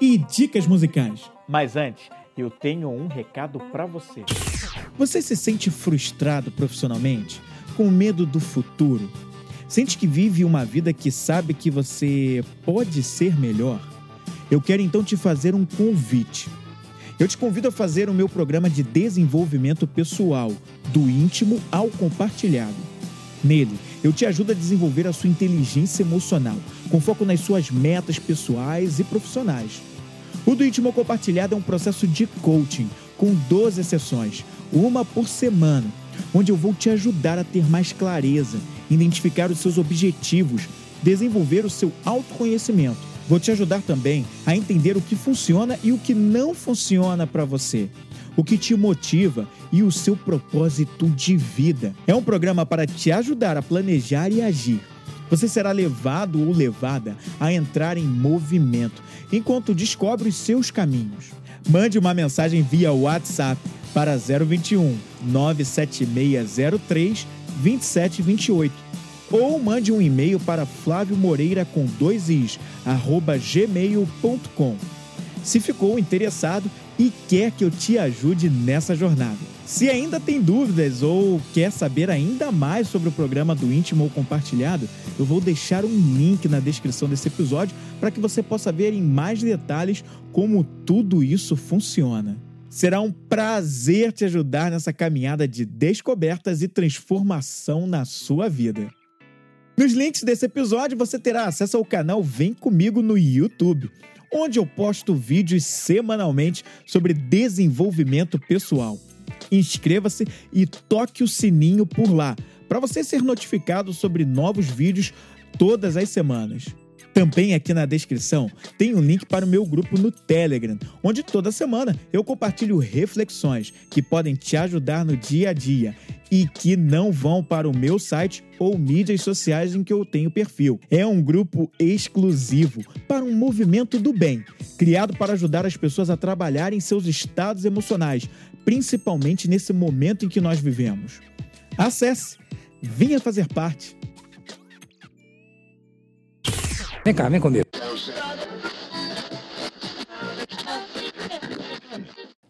e dicas musicais. Mas antes, eu tenho um recado para você. Você se sente frustrado profissionalmente? Com medo do futuro? Sente que vive uma vida que sabe que você pode ser melhor? Eu quero então te fazer um convite. Eu te convido a fazer o meu programa de desenvolvimento pessoal, do íntimo ao compartilhado. Nele, eu te ajudo a desenvolver a sua inteligência emocional, com foco nas suas metas pessoais e profissionais. O do íntimo compartilhado é um processo de coaching, com 12 sessões, uma por semana, onde eu vou te ajudar a ter mais clareza, identificar os seus objetivos, desenvolver o seu autoconhecimento Vou te ajudar também a entender o que funciona e o que não funciona para você, o que te motiva e o seu propósito de vida. É um programa para te ajudar a planejar e agir. Você será levado ou levada a entrar em movimento enquanto descobre os seus caminhos. Mande uma mensagem via WhatsApp para 021 97603 2728 ou mande um e-mail para Flávio Moreira com dois is, arroba gmail.com. Se ficou interessado e quer que eu te ajude nessa jornada. Se ainda tem dúvidas ou quer saber ainda mais sobre o programa do Íntimo ou Compartilhado, eu vou deixar um link na descrição desse episódio para que você possa ver em mais detalhes como tudo isso funciona. Será um prazer te ajudar nessa caminhada de descobertas e transformação na sua vida. Nos links desse episódio você terá acesso ao canal Vem Comigo no YouTube, onde eu posto vídeos semanalmente sobre desenvolvimento pessoal. Inscreva-se e toque o sininho por lá, para você ser notificado sobre novos vídeos todas as semanas. Também aqui na descrição tem um link para o meu grupo no Telegram, onde toda semana eu compartilho reflexões que podem te ajudar no dia a dia e que não vão para o meu site ou mídias sociais em que eu tenho perfil. É um grupo exclusivo para um movimento do bem, criado para ajudar as pessoas a trabalharem seus estados emocionais, principalmente nesse momento em que nós vivemos. Acesse, venha fazer parte. Vem cá, vem comigo.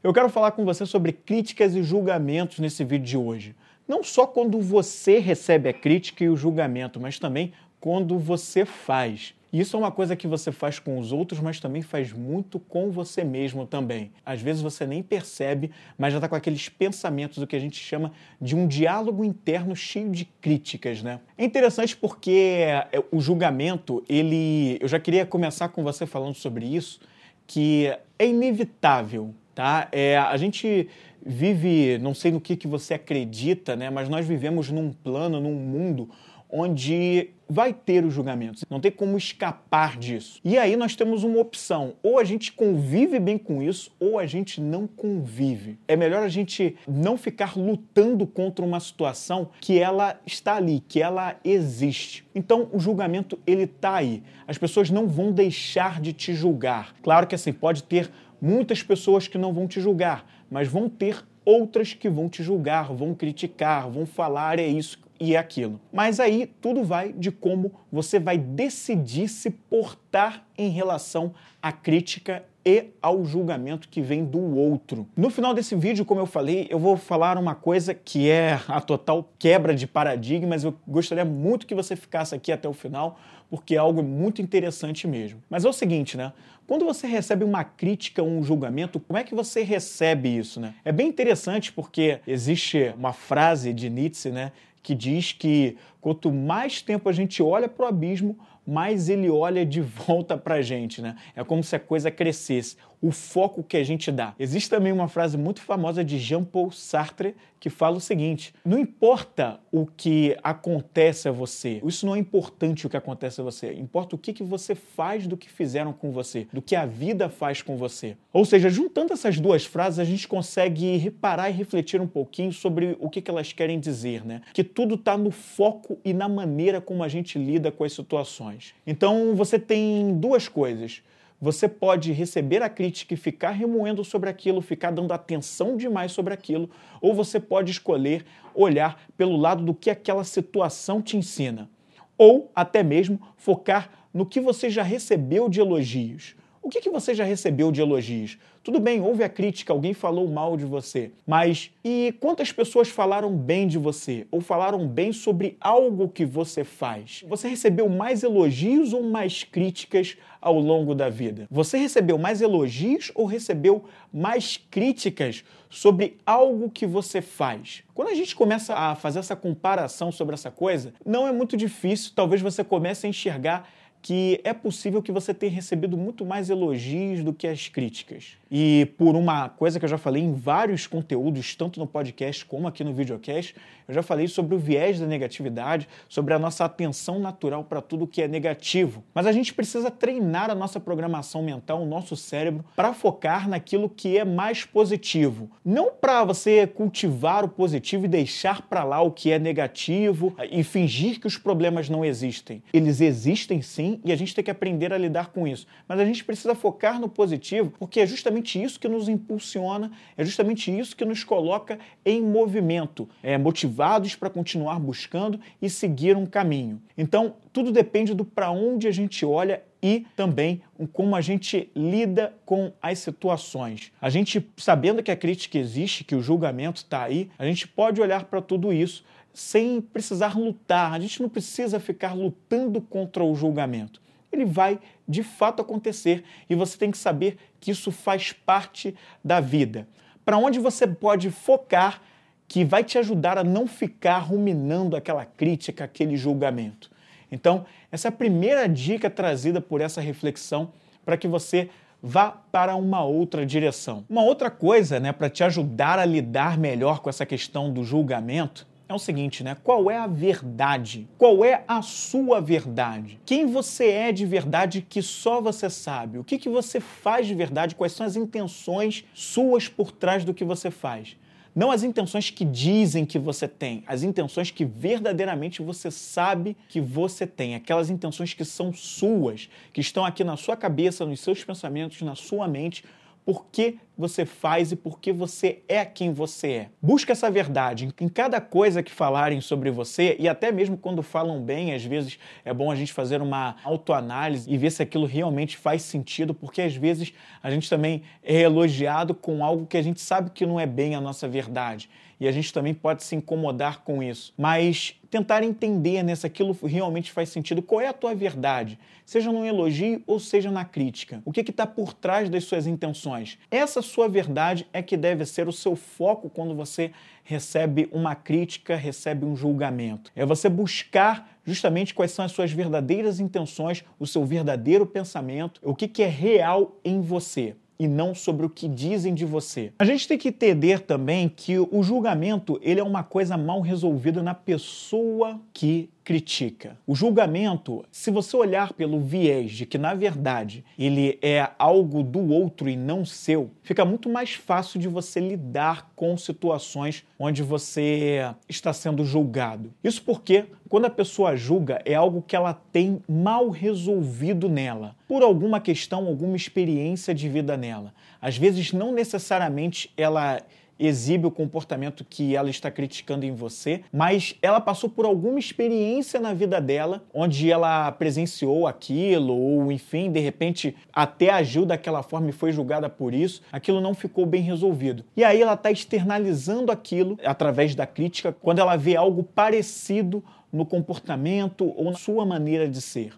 Eu quero falar com você sobre críticas e julgamentos nesse vídeo de hoje. Não só quando você recebe a crítica e o julgamento, mas também quando você faz. Isso é uma coisa que você faz com os outros, mas também faz muito com você mesmo também. Às vezes você nem percebe, mas já está com aqueles pensamentos, o que a gente chama de um diálogo interno cheio de críticas, né? É interessante porque é, o julgamento, ele. Eu já queria começar com você falando sobre isso, que é inevitável, tá? É, a gente vive, não sei no que, que você acredita, né? Mas nós vivemos num plano, num mundo onde vai ter os julgamentos, não tem como escapar disso. E aí nós temos uma opção: ou a gente convive bem com isso, ou a gente não convive. É melhor a gente não ficar lutando contra uma situação que ela está ali, que ela existe. Então o julgamento ele está aí. As pessoas não vão deixar de te julgar. Claro que assim pode ter muitas pessoas que não vão te julgar, mas vão ter outras que vão te julgar, vão criticar, vão falar é isso e é aquilo. Mas aí tudo vai de como você vai decidir se portar em relação à crítica e ao julgamento que vem do outro. No final desse vídeo, como eu falei, eu vou falar uma coisa que é a total quebra de paradigmas. Eu gostaria muito que você ficasse aqui até o final, porque é algo muito interessante mesmo. Mas é o seguinte, né? Quando você recebe uma crítica ou um julgamento, como é que você recebe isso, né? É bem interessante porque existe uma frase de Nietzsche, né, que diz que quanto mais tempo a gente olha para o abismo, mais ele olha de volta para a gente, né? É como se a coisa crescesse, o foco que a gente dá. Existe também uma frase muito famosa de Jean-Paul Sartre que fala o seguinte: não importa o que acontece a você, isso não é importante o que acontece a você, importa o que, que você faz do que fizeram com você, do que a vida faz com você. Ou seja, juntando essas duas frases, a gente consegue reparar e refletir um pouquinho sobre o que, que elas querem dizer, né? Que tudo está no foco e na maneira como a gente lida com as situações. Então você tem duas coisas. Você pode receber a crítica e ficar remoendo sobre aquilo, ficar dando atenção demais sobre aquilo, ou você pode escolher olhar pelo lado do que aquela situação te ensina, ou até mesmo focar no que você já recebeu de elogios. O que, que você já recebeu de elogios? Tudo bem, houve a crítica, alguém falou mal de você, mas e quantas pessoas falaram bem de você ou falaram bem sobre algo que você faz? Você recebeu mais elogios ou mais críticas ao longo da vida? Você recebeu mais elogios ou recebeu mais críticas sobre algo que você faz? Quando a gente começa a fazer essa comparação sobre essa coisa, não é muito difícil, talvez você comece a enxergar que é possível que você tenha recebido muito mais elogios do que as críticas. E por uma coisa que eu já falei em vários conteúdos, tanto no podcast como aqui no videocast, eu já falei sobre o viés da negatividade, sobre a nossa atenção natural para tudo que é negativo. Mas a gente precisa treinar a nossa programação mental, o nosso cérebro, para focar naquilo que é mais positivo. Não para você cultivar o positivo e deixar para lá o que é negativo e fingir que os problemas não existem. Eles existem sim e a gente tem que aprender a lidar com isso. Mas a gente precisa focar no positivo porque é justamente isso que nos impulsiona, é justamente isso que nos coloca em movimento, é motivados para continuar buscando e seguir um caminho. Então, tudo depende do para onde a gente olha e também como a gente lida com as situações. A gente, sabendo que a crítica existe, que o julgamento está aí, a gente pode olhar para tudo isso sem precisar lutar. A gente não precisa ficar lutando contra o julgamento. Ele vai de fato acontecer e você tem que saber que isso faz parte da vida. Para onde você pode focar que vai te ajudar a não ficar ruminando aquela crítica, aquele julgamento. Então, essa é a primeira dica trazida por essa reflexão para que você vá para uma outra direção. Uma outra coisa, né, para te ajudar a lidar melhor com essa questão do julgamento, é o seguinte, né? Qual é a verdade? Qual é a sua verdade? Quem você é de verdade que só você sabe? O que, que você faz de verdade? Quais são as intenções suas por trás do que você faz? Não as intenções que dizem que você tem, as intenções que verdadeiramente você sabe que você tem, aquelas intenções que são suas, que estão aqui na sua cabeça, nos seus pensamentos, na sua mente, por que você faz e por que você é quem você é. Busca essa verdade em cada coisa que falarem sobre você e até mesmo quando falam bem, às vezes é bom a gente fazer uma autoanálise e ver se aquilo realmente faz sentido, porque às vezes a gente também é elogiado com algo que a gente sabe que não é bem a nossa verdade e a gente também pode se incomodar com isso. Mas tentar entender né, se aquilo realmente faz sentido, qual é a tua verdade, seja no elogio ou seja na crítica. O que está por trás das suas intenções? Essa sua verdade é que deve ser o seu foco quando você recebe uma crítica, recebe um julgamento. É você buscar justamente quais são as suas verdadeiras intenções, o seu verdadeiro pensamento, o que, que é real em você e não sobre o que dizem de você. A gente tem que entender também que o julgamento ele é uma coisa mal resolvida na pessoa que critica. O julgamento, se você olhar pelo viés de que na verdade ele é algo do outro e não seu, fica muito mais fácil de você lidar com situações onde você está sendo julgado. Isso porque quando a pessoa julga é algo que ela tem mal resolvido nela, por alguma questão, alguma experiência de vida nela. Às vezes não necessariamente ela exibe o comportamento que ela está criticando em você, mas ela passou por alguma experiência na vida dela onde ela presenciou aquilo ou enfim, de repente até agiu daquela forma e foi julgada por isso, aquilo não ficou bem resolvido. E aí ela está externalizando aquilo através da crítica quando ela vê algo parecido no comportamento ou na sua maneira de ser.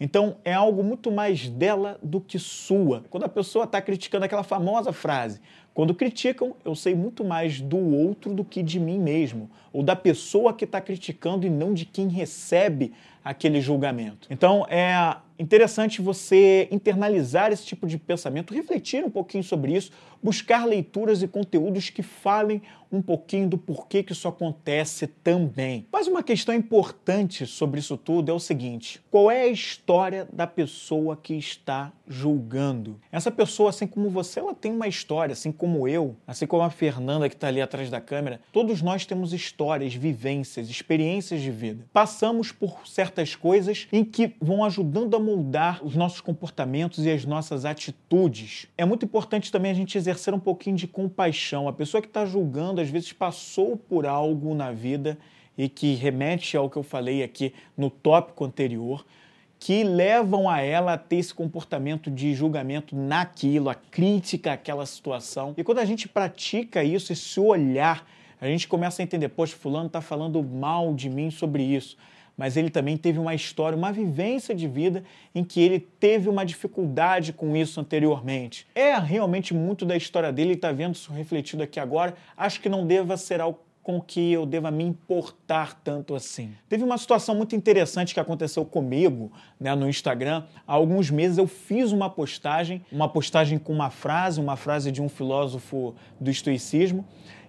Então é algo muito mais dela do que sua. Quando a pessoa está criticando aquela famosa frase, Quando criticam, eu sei muito mais do outro do que de mim mesmo, ou da pessoa que está criticando e não de quem recebe aquele julgamento. Então é interessante você internalizar esse tipo de pensamento, refletir um pouquinho sobre isso, buscar leituras e conteúdos que falem um pouquinho do porquê que isso acontece também. Mas uma questão importante sobre isso tudo é o seguinte: qual é a história da pessoa que está julgando? Essa pessoa, assim como você, ela tem uma história, assim como eu, assim como a Fernanda que está ali atrás da câmera, todos nós temos histórias, vivências, experiências de vida. Passamos por certas coisas em que vão ajudando a moldar os nossos comportamentos e as nossas atitudes. É muito importante também a gente exercer um pouquinho de compaixão. A pessoa que está julgando, às vezes, passou por algo na vida e que remete ao que eu falei aqui no tópico anterior, que levam a ela a ter esse comportamento de julgamento naquilo, a crítica àquela situação. E quando a gente pratica isso, esse olhar, a gente começa a entender, poxa, fulano está falando mal de mim sobre isso mas ele também teve uma história, uma vivência de vida em que ele teve uma dificuldade com isso anteriormente. É realmente muito da história dele, está vendo isso refletido aqui agora. Acho que não deva ser algo com que eu deva me importar tanto assim. Teve uma situação muito interessante que aconteceu comigo né, no Instagram. Há alguns meses eu fiz uma postagem, uma postagem com uma frase, uma frase de um filósofo do estoicismo,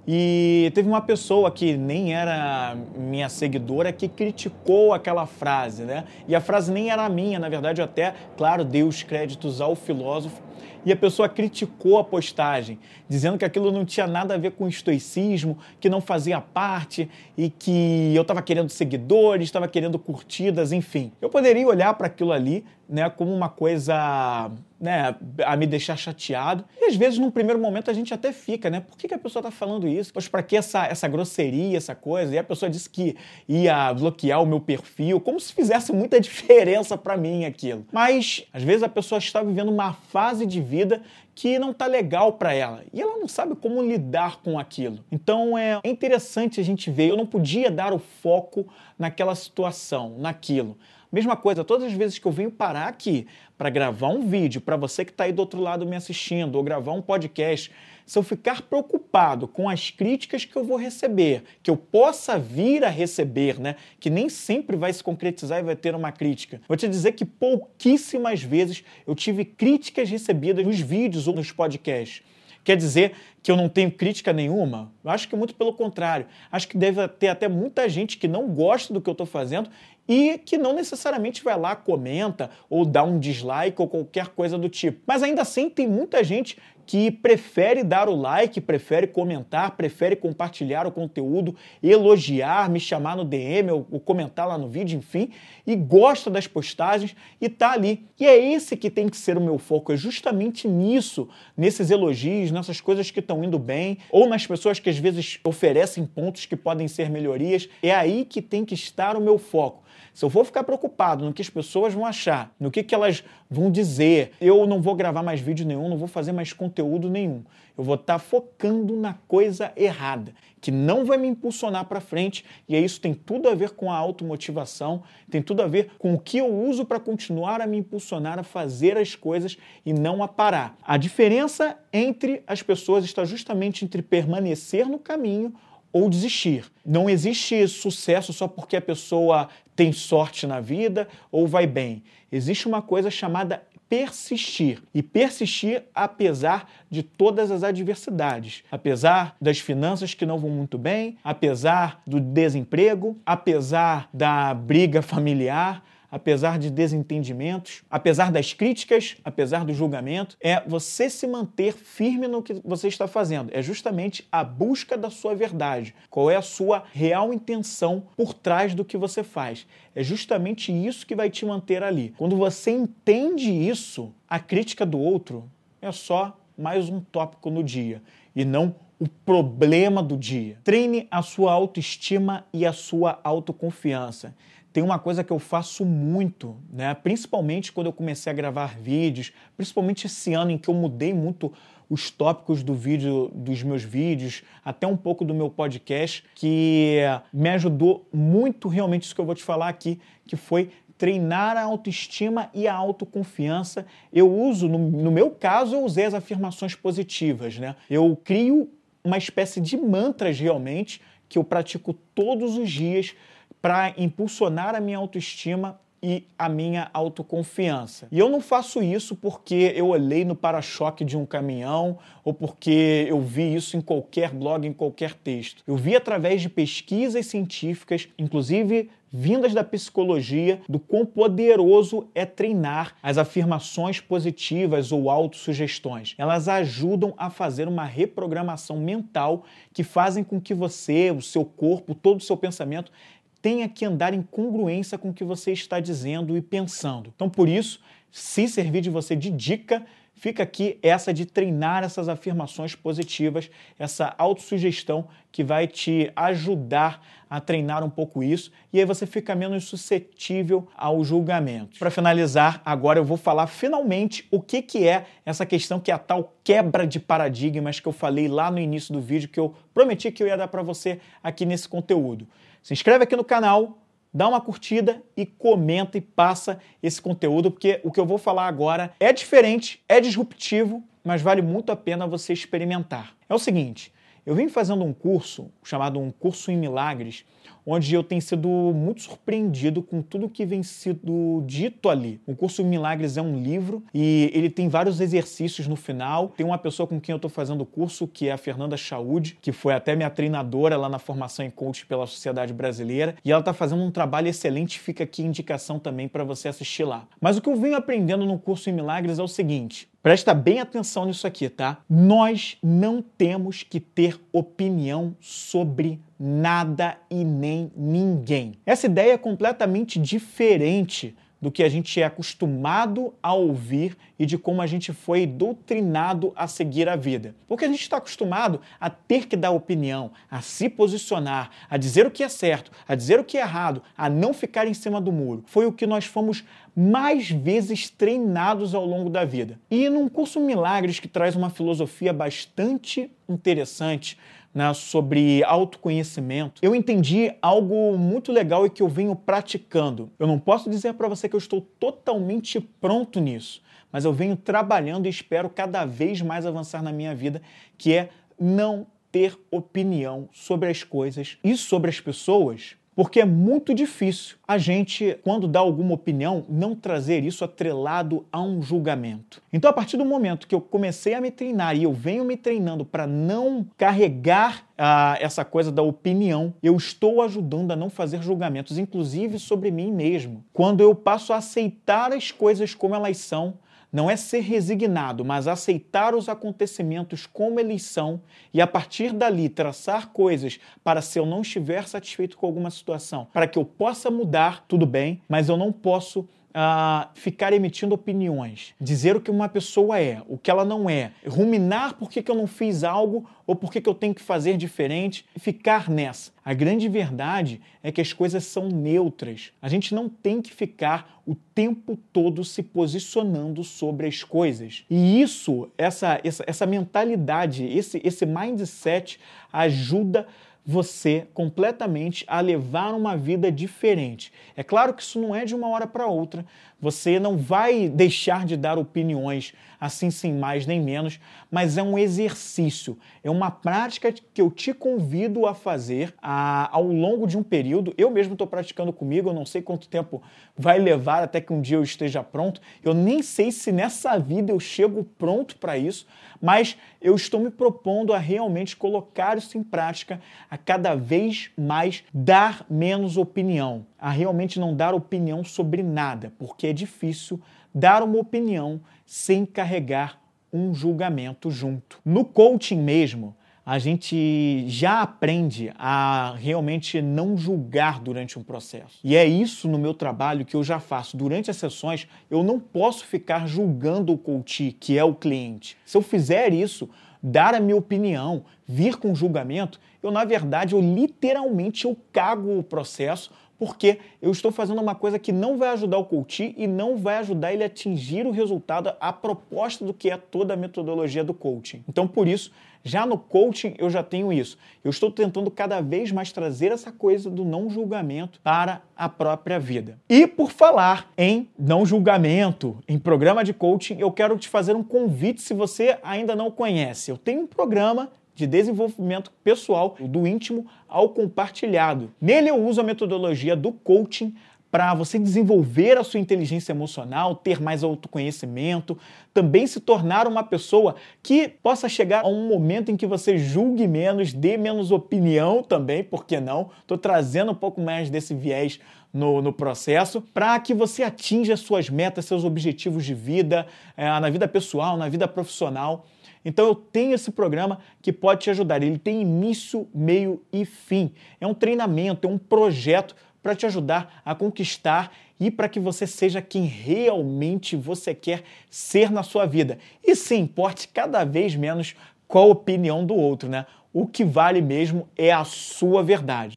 e teve uma pessoa que nem era minha seguidora que criticou aquela frase, né? E a frase nem era minha, na verdade, eu até, claro, dei os créditos ao filósofo. E a pessoa criticou a postagem, dizendo que aquilo não tinha nada a ver com estoicismo, que não fazia parte e que eu estava querendo seguidores, estava querendo curtidas, enfim. Eu poderia olhar para aquilo ali né, como uma coisa né, a me deixar chateado. E às vezes, num primeiro momento, a gente até fica, né? Por que, que a pessoa está falando isso? Pois para que essa, essa grosseria, essa coisa? E a pessoa disse que ia bloquear o meu perfil, como se fizesse muita diferença para mim aquilo. Mas, às vezes, a pessoa está vivendo uma fase de vida que não está legal para ela e ela não sabe como lidar com aquilo. Então é interessante a gente ver. Eu não podia dar o foco naquela situação, naquilo. Mesma coisa, todas as vezes que eu venho parar aqui para gravar um vídeo, para você que está aí do outro lado me assistindo, ou gravar um podcast, se eu ficar preocupado com as críticas que eu vou receber, que eu possa vir a receber, né? Que nem sempre vai se concretizar e vai ter uma crítica. Vou te dizer que pouquíssimas vezes eu tive críticas recebidas nos vídeos ou nos podcasts. Quer dizer que eu não tenho crítica nenhuma? Eu acho que muito pelo contrário. Acho que deve ter até muita gente que não gosta do que eu estou fazendo e que não necessariamente vai lá, comenta ou dá um dislike ou qualquer coisa do tipo. Mas ainda assim tem muita gente que prefere dar o like, prefere comentar, prefere compartilhar o conteúdo, elogiar, me chamar no DM ou, ou comentar lá no vídeo, enfim, e gosta das postagens e tá ali. E é esse que tem que ser o meu foco, é justamente nisso, nesses elogios, nessas coisas que estão indo bem, ou nas pessoas que às vezes oferecem pontos que podem ser melhorias. É aí que tem que estar o meu foco. Se eu for ficar preocupado no que as pessoas vão achar, no que, que elas vão dizer, eu não vou gravar mais vídeo nenhum, não vou fazer mais conteúdo nenhum. Eu vou estar tá focando na coisa errada, que não vai me impulsionar para frente, e isso tem tudo a ver com a automotivação, tem tudo a ver com o que eu uso para continuar a me impulsionar a fazer as coisas e não a parar. A diferença entre as pessoas está justamente entre permanecer no caminho ou desistir. Não existe sucesso só porque a pessoa tem sorte na vida ou vai bem. Existe uma coisa chamada persistir. E persistir apesar de todas as adversidades, apesar das finanças que não vão muito bem, apesar do desemprego, apesar da briga familiar, apesar de desentendimentos, apesar das críticas, apesar do julgamento, é você se manter firme no que você está fazendo. É justamente a busca da sua verdade. Qual é a sua real intenção por trás do que você faz? É justamente isso que vai te manter ali. Quando você entende isso, a crítica do outro é só mais um tópico no dia e não o problema do dia. Treine a sua autoestima e a sua autoconfiança tem uma coisa que eu faço muito, né? principalmente quando eu comecei a gravar vídeos, principalmente esse ano em que eu mudei muito os tópicos do vídeo, dos meus vídeos, até um pouco do meu podcast, que me ajudou muito realmente isso que eu vou te falar aqui, que foi treinar a autoestima e a autoconfiança. Eu uso, no, no meu caso, eu usei as afirmações positivas, né? Eu crio uma espécie de mantras realmente que eu pratico todos os dias para impulsionar a minha autoestima e a minha autoconfiança. E eu não faço isso porque eu olhei no para-choque de um caminhão ou porque eu vi isso em qualquer blog, em qualquer texto. Eu vi através de pesquisas científicas, inclusive vindas da psicologia, do quão poderoso é treinar as afirmações positivas ou autossugestões. Elas ajudam a fazer uma reprogramação mental que fazem com que você, o seu corpo, todo o seu pensamento tenha que andar em congruência com o que você está dizendo e pensando. Então, por isso, se servir de você de dica, fica aqui essa de treinar essas afirmações positivas, essa autossugestão que vai te ajudar a treinar um pouco isso e aí você fica menos suscetível ao julgamento. Para finalizar, agora eu vou falar finalmente o que, que é essa questão que é a tal quebra de paradigmas que eu falei lá no início do vídeo que eu prometi que eu ia dar para você aqui nesse conteúdo. Se inscreve aqui no canal, dá uma curtida e comenta e passa esse conteúdo, porque o que eu vou falar agora é diferente, é disruptivo, mas vale muito a pena você experimentar. É o seguinte, eu vim fazendo um curso chamado um curso em milagres, onde eu tenho sido muito surpreendido com tudo que vem sido dito ali. O curso milagres é um livro e ele tem vários exercícios no final. Tem uma pessoa com quem eu estou fazendo o curso, que é a Fernanda Chaude, que foi até minha treinadora lá na formação em coach pela Sociedade Brasileira, e ela está fazendo um trabalho excelente. Fica aqui indicação também para você assistir lá. Mas o que eu venho aprendendo no curso em milagres é o seguinte: Presta bem atenção nisso aqui, tá? Nós não temos que ter opinião sobre nada e nem ninguém. Essa ideia é completamente diferente do que a gente é acostumado a ouvir e de como a gente foi doutrinado a seguir a vida. Porque a gente está acostumado a ter que dar opinião, a se posicionar, a dizer o que é certo, a dizer o que é errado, a não ficar em cima do muro. Foi o que nós fomos mais vezes treinados ao longo da vida. E num curso Milagres que traz uma filosofia bastante interessante, né, sobre autoconhecimento, eu entendi algo muito legal e que eu venho praticando. Eu não posso dizer para você que eu estou totalmente pronto nisso, mas eu venho trabalhando e espero cada vez mais avançar na minha vida, que é não ter opinião sobre as coisas e sobre as pessoas porque é muito difícil a gente, quando dá alguma opinião, não trazer isso atrelado a um julgamento. Então, a partir do momento que eu comecei a me treinar e eu venho me treinando para não carregar ah, essa coisa da opinião, eu estou ajudando a não fazer julgamentos, inclusive sobre mim mesmo. Quando eu passo a aceitar as coisas como elas são, não é ser resignado, mas aceitar os acontecimentos como eles são e a partir dali traçar coisas para se eu não estiver satisfeito com alguma situação, para que eu possa mudar, tudo bem, mas eu não posso uh, ficar emitindo opiniões, dizer o que uma pessoa é, o que ela não é, ruminar por que, que eu não fiz algo ou por que, que eu tenho que fazer diferente ficar nessa. A grande verdade é que as coisas são neutras. A gente não tem que ficar o tempo todo se posicionando sobre as coisas. E isso, essa, essa, essa mentalidade, esse, esse mindset ajuda você completamente a levar uma vida diferente. É claro que isso não é de uma hora para outra. Você não vai deixar de dar opiniões assim sem mais nem menos, mas é um exercício, é uma prática que eu te convido a fazer a, ao longo de um período. Eu mesmo estou praticando comigo, eu não sei quanto tempo vai levar até que um dia eu esteja pronto. Eu nem sei se nessa vida eu chego pronto para isso, mas eu estou me propondo a realmente colocar isso em prática, a cada vez mais dar menos opinião, a realmente não dar opinião sobre nada, porque é difícil dar uma opinião sem carregar um julgamento junto. No coaching mesmo, a gente já aprende a realmente não julgar durante um processo. E é isso no meu trabalho que eu já faço. Durante as sessões, eu não posso ficar julgando o coach, que é o cliente. Se eu fizer isso, dar a minha opinião, vir com julgamento, eu na verdade, eu literalmente eu cago o processo porque eu estou fazendo uma coisa que não vai ajudar o coach e não vai ajudar ele a atingir o resultado, a proposta do que é toda a metodologia do coaching. Então, por isso, já no coaching eu já tenho isso. Eu estou tentando cada vez mais trazer essa coisa do não julgamento para a própria vida. E por falar em não julgamento, em programa de coaching, eu quero te fazer um convite se você ainda não conhece. Eu tenho um programa de desenvolvimento pessoal do íntimo ao compartilhado. Nele eu uso a metodologia do coaching para você desenvolver a sua inteligência emocional, ter mais autoconhecimento, também se tornar uma pessoa que possa chegar a um momento em que você julgue menos, dê menos opinião também, por que não? Estou trazendo um pouco mais desse viés no, no processo, para que você atinja suas metas, seus objetivos de vida, é, na vida pessoal, na vida profissional. Então eu tenho esse programa que pode te ajudar. Ele tem início, meio e fim. É um treinamento, é um projeto para te ajudar a conquistar e para que você seja quem realmente você quer ser na sua vida. E se importe cada vez menos com a opinião do outro, né? O que vale mesmo é a sua verdade.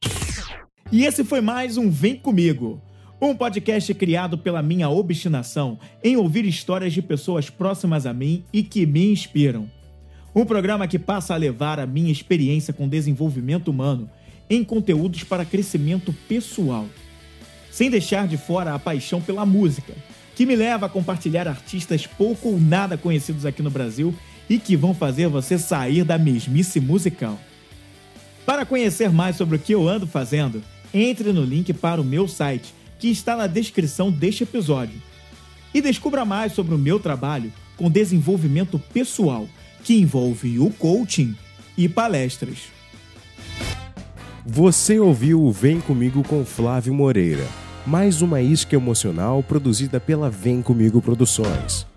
E esse foi mais um Vem Comigo, um podcast criado pela minha obstinação em ouvir histórias de pessoas próximas a mim e que me inspiram. Um programa que passa a levar a minha experiência com desenvolvimento humano em conteúdos para crescimento pessoal, sem deixar de fora a paixão pela música, que me leva a compartilhar artistas pouco ou nada conhecidos aqui no Brasil e que vão fazer você sair da mesmice musical. Para conhecer mais sobre o que eu ando fazendo, entre no link para o meu site, que está na descrição deste episódio. E descubra mais sobre o meu trabalho com desenvolvimento pessoal, que envolve o coaching e palestras. Você ouviu o Vem Comigo com Flávio Moreira, mais uma isca emocional produzida pela Vem Comigo Produções.